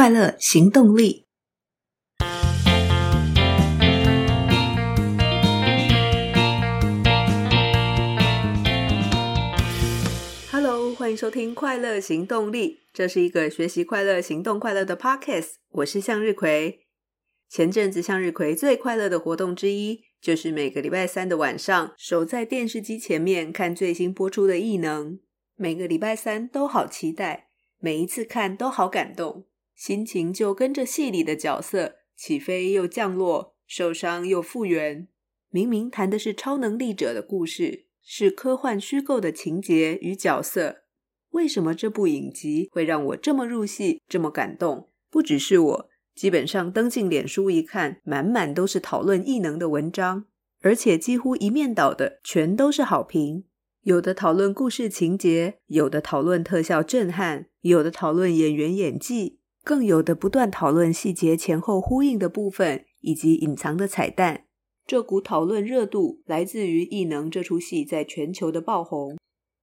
快乐行动力。Hello，欢迎收听《快乐行动力》，这是一个学习快乐、行动快乐的 Podcast。我是向日葵。前阵子，向日葵最快乐的活动之一，就是每个礼拜三的晚上，守在电视机前面看最新播出的异能。每个礼拜三都好期待，每一次看都好感动，心情就跟着戏里的角色起飞又降落，受伤又复原。明明谈的是超能力者的故事，是科幻虚构的情节与角色，为什么这部影集会让我这么入戏，这么感动？不只是我，基本上登进脸书一看，满满都是讨论异能的文章，而且几乎一面倒的全都是好评。有的讨论故事情节，有的讨论特效震撼，有的讨论演员演技，更有的不断讨论细节前后呼应的部分以及隐藏的彩蛋。这股讨论热度来自于《异能》这出戏在全球的爆红，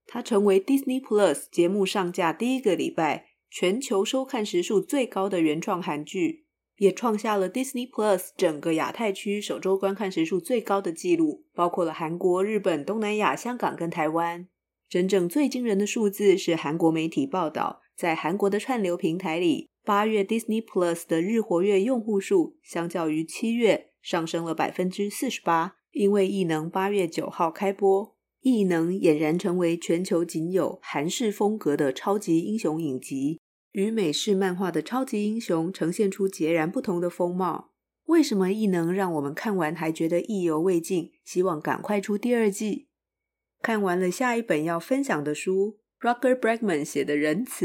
它成为 Disney Plus 节目上架第一个礼拜全球收看时数最高的原创韩剧。也创下了 Disney Plus 整个亚太区首周观看时数最高的纪录，包括了韩国、日本、东南亚、香港跟台湾。真正最惊人的数字是韩国媒体报道，在韩国的串流平台里，八月 Disney Plus 的日活跃用户数相较于七月上升了百分之四十八。因为异能八月九号开播，异能俨然成为全球仅有韩式风格的超级英雄影集。与美式漫画的超级英雄呈现出截然不同的风貌。为什么异能让我们看完还觉得意犹未尽，希望赶快出第二季？看完了下一本要分享的书，Rutger Bregman 写的《仁慈》，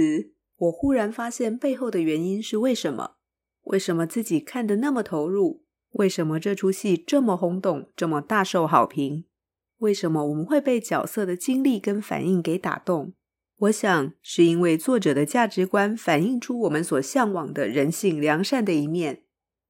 我忽然发现背后的原因是为什么？为什么自己看得那么投入？为什么这出戏这么轰动，这么大受好评？为什么我们会被角色的经历跟反应给打动？我想是因为作者的价值观反映出我们所向往的人性良善的一面，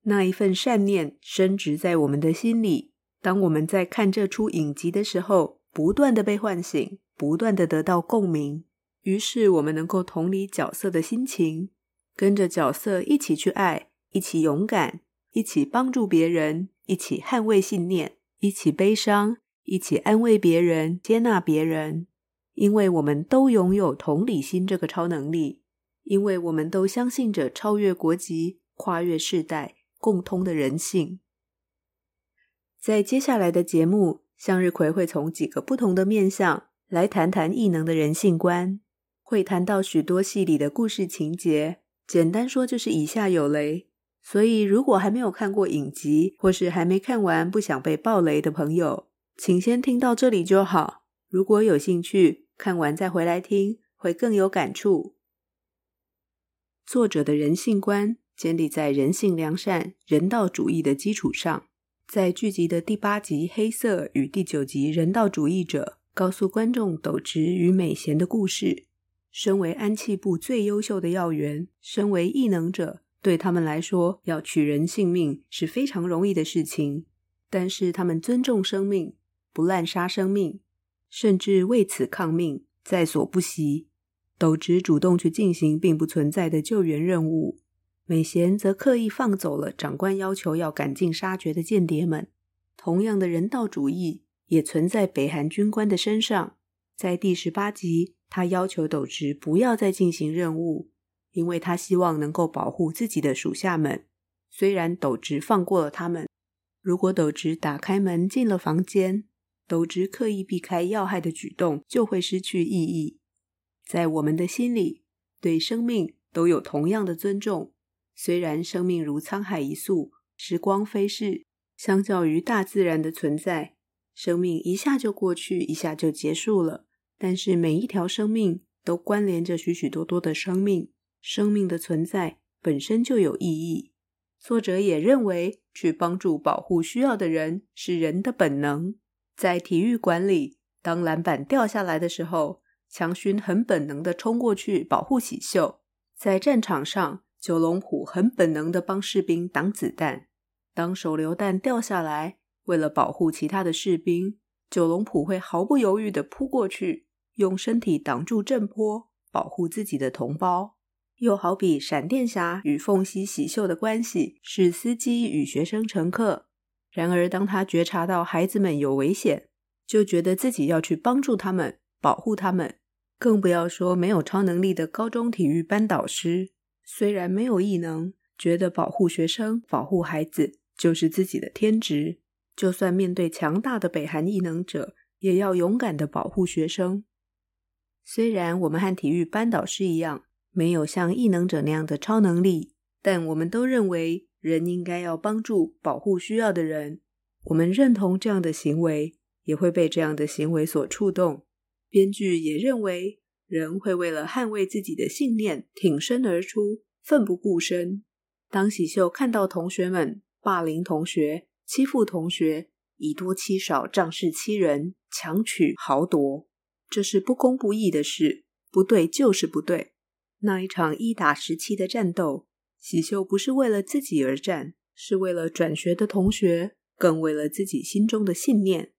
那一份善念深植在我们的心里。当我们在看这出影集的时候，不断的被唤醒，不断的得到共鸣，于是我们能够同理角色的心情，跟着角色一起去爱，一起勇敢，一起帮助别人，一起捍卫信念，一起悲伤，一起安慰别人，接纳别人。因为我们都拥有同理心这个超能力，因为我们都相信着超越国籍、跨越世代、共通的人性。在接下来的节目，向日葵会从几个不同的面向来谈谈异能的人性观，会谈到许多戏里的故事情节。简单说就是以下有雷，所以如果还没有看过影集，或是还没看完不想被爆雷的朋友，请先听到这里就好。如果有兴趣，看完再回来听，会更有感触。作者的人性观建立在人性良善、人道主义的基础上。在剧集的第八集《黑色》与第九集《人道主义者》，告诉观众斗直与美贤的故事。身为安企部最优秀的要员，身为异能者，对他们来说，要取人性命是非常容易的事情。但是他们尊重生命，不滥杀生命。甚至为此抗命，在所不惜。斗直主动去进行并不存在的救援任务，美贤则刻意放走了长官要求要赶尽杀绝的间谍们。同样的人道主义也存在北韩军官的身上。在第十八集，他要求斗直不要再进行任务，因为他希望能够保护自己的属下们。虽然斗直放过了他们，如果斗直打开门进了房间，斗直刻意避开要害的举动，就会失去意义。在我们的心里，对生命都有同样的尊重。虽然生命如沧海一粟，时光飞逝，相较于大自然的存在，生命一下就过去，一下就结束了。但是每一条生命都关联着许许多多的生命，生命的存在本身就有意义。作者也认为，去帮助、保护需要的人是人的本能。在体育馆里，当篮板掉下来的时候，强勋很本能地冲过去保护喜秀；在战场上，九龙虎很本能地帮士兵挡子弹。当手榴弹掉下来，为了保护其他的士兵，九龙浦会毫不犹豫地扑过去，用身体挡住震波，保护自己的同胞。又好比闪电侠与凤西喜秀的关系是司机与学生乘客。然而，当他觉察到孩子们有危险，就觉得自己要去帮助他们，保护他们。更不要说没有超能力的高中体育班导师，虽然没有异能，觉得保护学生、保护孩子就是自己的天职。就算面对强大的北韩异能者，也要勇敢的保护学生。虽然我们和体育班导师一样，没有像异能者那样的超能力，但我们都认为人应该要帮助、保护需要的人。我们认同这样的行为，也会被这样的行为所触动。编剧也认为，人会为了捍卫自己的信念挺身而出，奋不顾身。当喜秀看到同学们霸凌同学、欺负同学、以多欺少、仗势欺人、强取豪夺，这是不公不义的事，不对就是不对。那一场一打十七的战斗，喜秀不是为了自己而战，是为了转学的同学，更为了自己心中的信念。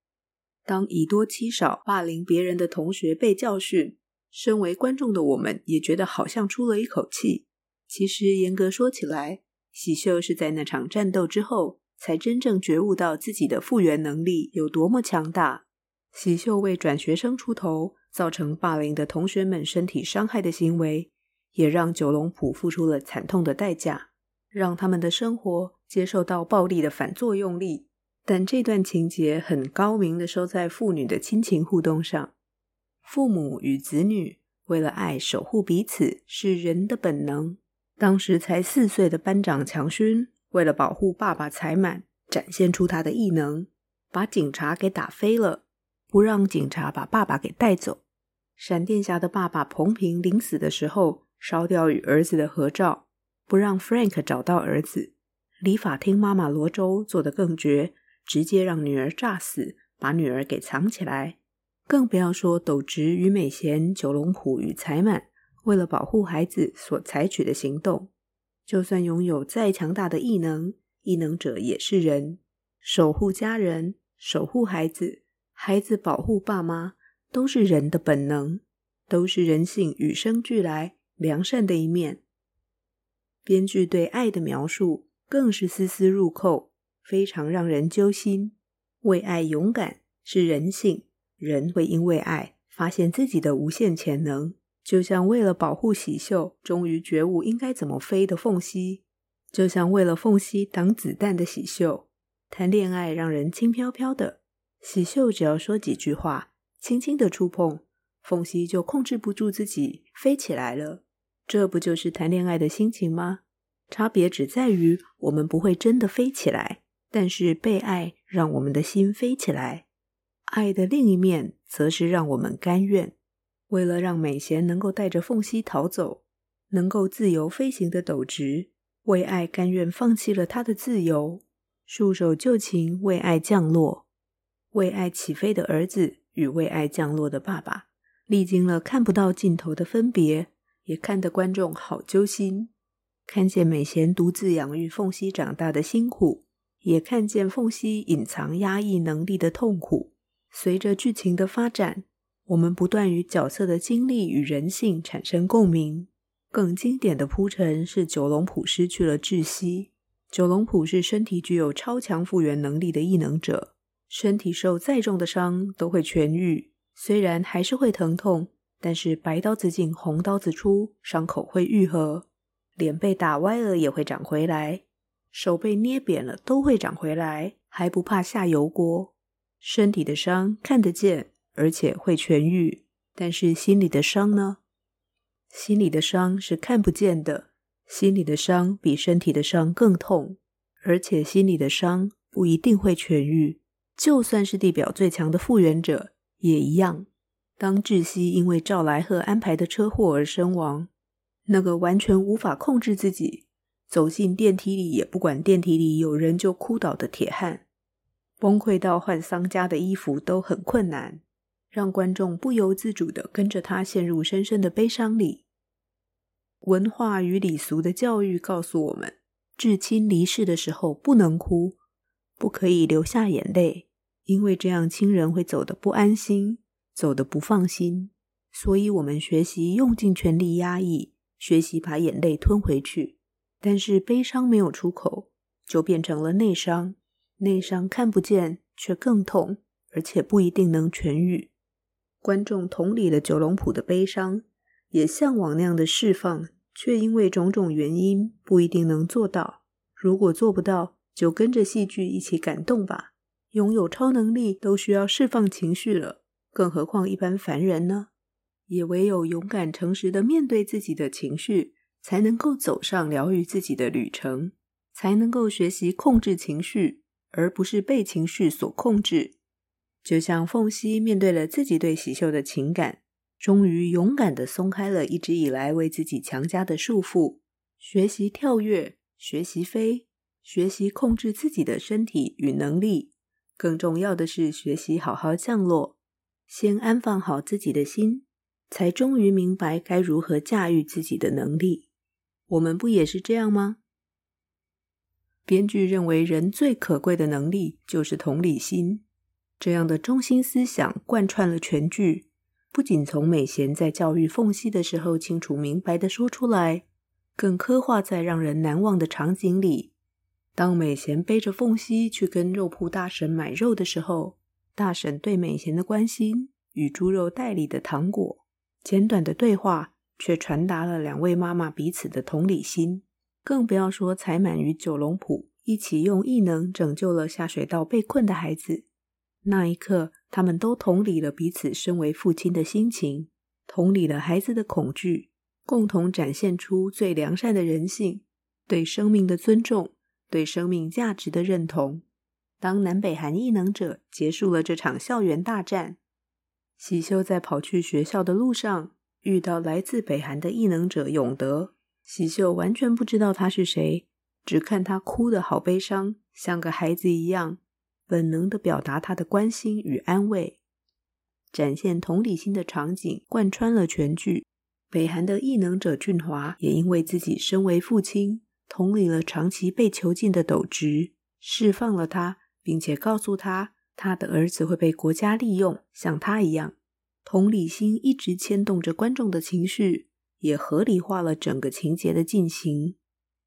当以多欺少、霸凌别人的同学被教训，身为观众的我们也觉得好像出了一口气。其实严格说起来，喜秀是在那场战斗之后，才真正觉悟到自己的复原能力有多么强大。喜秀为转学生出头，造成霸凌的同学们身体伤害的行为，也让九龙浦付出了惨痛的代价，让他们的生活接受到暴力的反作用力。但这段情节很高明的收在父女的亲情互动上，父母与子女为了爱守护彼此是人的本能。当时才四岁的班长强勋，为了保护爸爸才满，展现出他的异能，把警察给打飞了，不让警察把爸爸给带走。闪电侠的爸爸彭平临死的时候，烧掉与儿子的合照，不让 Frank 找到儿子。理发厅妈妈罗周做得更绝。直接让女儿炸死，把女儿给藏起来。更不要说斗直与美贤、九龙浦与才满为了保护孩子所采取的行动。就算拥有再强大的异能，异能者也是人，守护家人、守护孩子、孩子保护爸妈，都是人的本能，都是人性与生俱来良善的一面。编剧对爱的描述更是丝丝入扣。非常让人揪心。为爱勇敢是人性，人会因为爱发现自己的无限潜能。就像为了保护喜秀，终于觉悟应该怎么飞的凤西；就像为了凤西挡子弹的喜秀。谈恋爱让人轻飘飘的，喜秀只要说几句话，轻轻的触碰，凤西就控制不住自己飞起来了。这不就是谈恋爱的心情吗？差别只在于我们不会真的飞起来。但是被爱让我们的心飞起来，爱的另一面则是让我们甘愿。为了让美贤能够带着凤溪逃走，能够自由飞行的斗直，为爱甘愿放弃了他的自由，束手就擒，为爱降落。为爱起飞的儿子与为爱降落的爸爸，历经了看不到尽头的分别，也看得观众好揪心。看见美贤独自养育凤溪长大的辛苦。也看见凤溪隐藏压抑能力的痛苦。随着剧情的发展，我们不断与角色的经历与人性产生共鸣。更经典的铺陈是九龙浦失去了窒息。九龙浦是身体具有超强复原能力的异能者，身体受再重的伤都会痊愈，虽然还是会疼痛，但是白刀子进红刀子出，伤口会愈合。脸被打歪了也会长回来。手被捏扁了都会长回来，还不怕下油锅。身体的伤看得见，而且会痊愈，但是心里的伤呢？心里的伤是看不见的，心里的伤比身体的伤更痛，而且心里的伤不一定会痊愈。就算是地表最强的复原者也一样。当窒息因为赵来赫安排的车祸而身亡，那个完全无法控制自己。走进电梯里也不管电梯里有人就哭倒的铁汉，崩溃到换丧家的衣服都很困难，让观众不由自主的跟着他陷入深深的悲伤里。文化与礼俗的教育告诉我们，至亲离世的时候不能哭，不可以流下眼泪，因为这样亲人会走得不安心，走得不放心。所以我们学习用尽全力压抑。学习把眼泪吞回去。但是悲伤没有出口，就变成了内伤。内伤看不见，却更痛，而且不一定能痊愈。观众同理了九龙埔的悲伤，也向往那样的释放，却因为种种原因不一定能做到。如果做不到，就跟着戏剧一起感动吧。拥有超能力都需要释放情绪了，更何况一般凡人呢？也唯有勇敢诚实的面对自己的情绪。才能够走上疗愈自己的旅程，才能够学习控制情绪，而不是被情绪所控制。就像凤溪面对了自己对喜秀的情感，终于勇敢的松开了一直以来为自己强加的束缚，学习跳跃，学习飞，学习控制自己的身体与能力。更重要的是，学习好好降落，先安放好自己的心，才终于明白该如何驾驭自己的能力。我们不也是这样吗？编剧认为，人最可贵的能力就是同理心。这样的中心思想贯穿了全剧，不仅从美贤在教育凤溪的时候清楚明白的说出来，更刻画在让人难忘的场景里。当美贤背着凤溪去跟肉铺大婶买肉的时候，大婶对美贤的关心与猪肉袋里的糖果，简短的对话。却传达了两位妈妈彼此的同理心，更不要说彩满与九龙埔一起用异能拯救了下水道被困的孩子。那一刻，他们都同理了彼此身为父亲的心情，同理了孩子的恐惧，共同展现出最良善的人性，对生命的尊重，对生命价值的认同。当南北韩异能者结束了这场校园大战，喜秀在跑去学校的路上。遇到来自北韩的异能者永德，喜秀完全不知道他是谁，只看他哭得好悲伤，像个孩子一样，本能的表达他的关心与安慰，展现同理心的场景贯穿了全剧。北韩的异能者俊华也因为自己身为父亲，同理了长期被囚禁的斗直，释放了他，并且告诉他，他的儿子会被国家利用，像他一样。同理心一直牵动着观众的情绪，也合理化了整个情节的进行。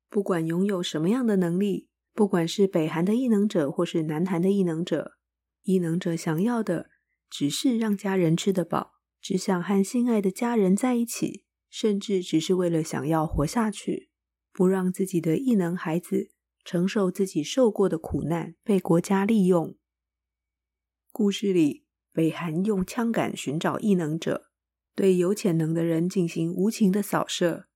不管拥有什么样的能力，不管是北韩的异能者或是南韩的异能者，异能者想要的只是让家人吃得饱，只想和心爱的家人在一起，甚至只是为了想要活下去，不让自己的异能孩子承受自己受过的苦难，被国家利用。故事里。北韩用枪杆寻找异能者，对有潜能的人进行无情的扫射。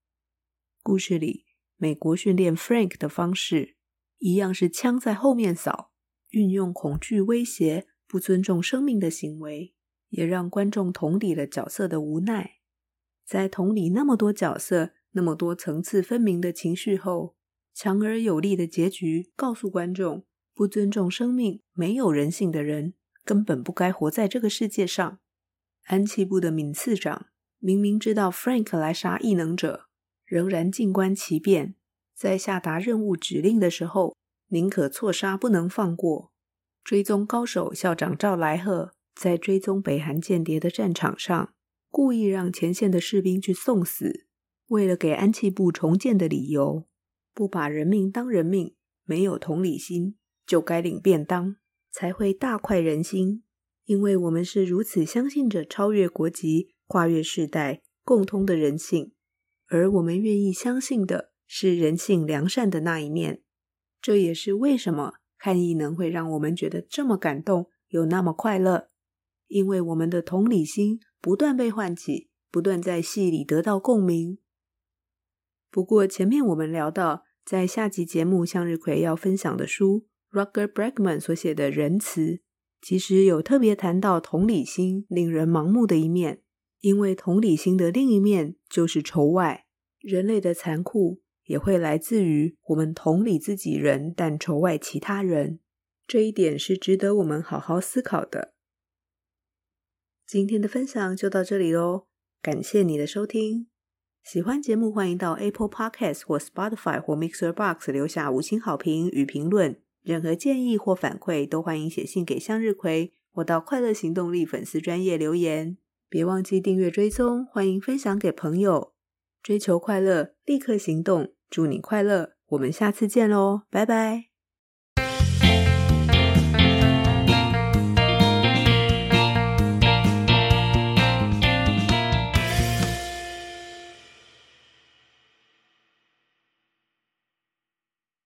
故事里，美国训练 Frank 的方式一样是枪在后面扫，运用恐惧威胁、不尊重生命的行为，也让观众同理了角色的无奈。在同理那么多角色、那么多层次分明的情绪后，强而有力的结局告诉观众：不尊重生命、没有人性的人。根本不该活在这个世界上。安企部的闵次长明明知道 Frank 来杀异能者，仍然静观其变，在下达任务指令的时候，宁可错杀不能放过。追踪高手校长赵来赫在追踪北韩间谍的战场上，故意让前线的士兵去送死，为了给安气部重建的理由，不把人命当人命，没有同理心，就该领便当。才会大快人心，因为我们是如此相信着超越国籍、跨越世代、共通的人性，而我们愿意相信的是人性良善的那一面。这也是为什么看异能会让我们觉得这么感动，有那么快乐，因为我们的同理心不断被唤起，不断在戏里得到共鸣。不过前面我们聊到，在下集节目向日葵要分享的书。Rutger Bregman 所写的仁慈，其实有特别谈到同理心令人盲目的一面，因为同理心的另一面就是仇外。人类的残酷也会来自于我们同理自己人，但仇外其他人。这一点是值得我们好好思考的。今天的分享就到这里喽，感谢你的收听。喜欢节目，欢迎到 Apple Podcast 或 Spotify 或 Mixer Box 留下五星好评与评论。任何建议或反馈都欢迎写信给向日葵，或到快乐行动力粉丝专业留言。别忘记订阅追踪，欢迎分享给朋友。追求快乐，立刻行动，祝你快乐！我们下次见喽，拜拜。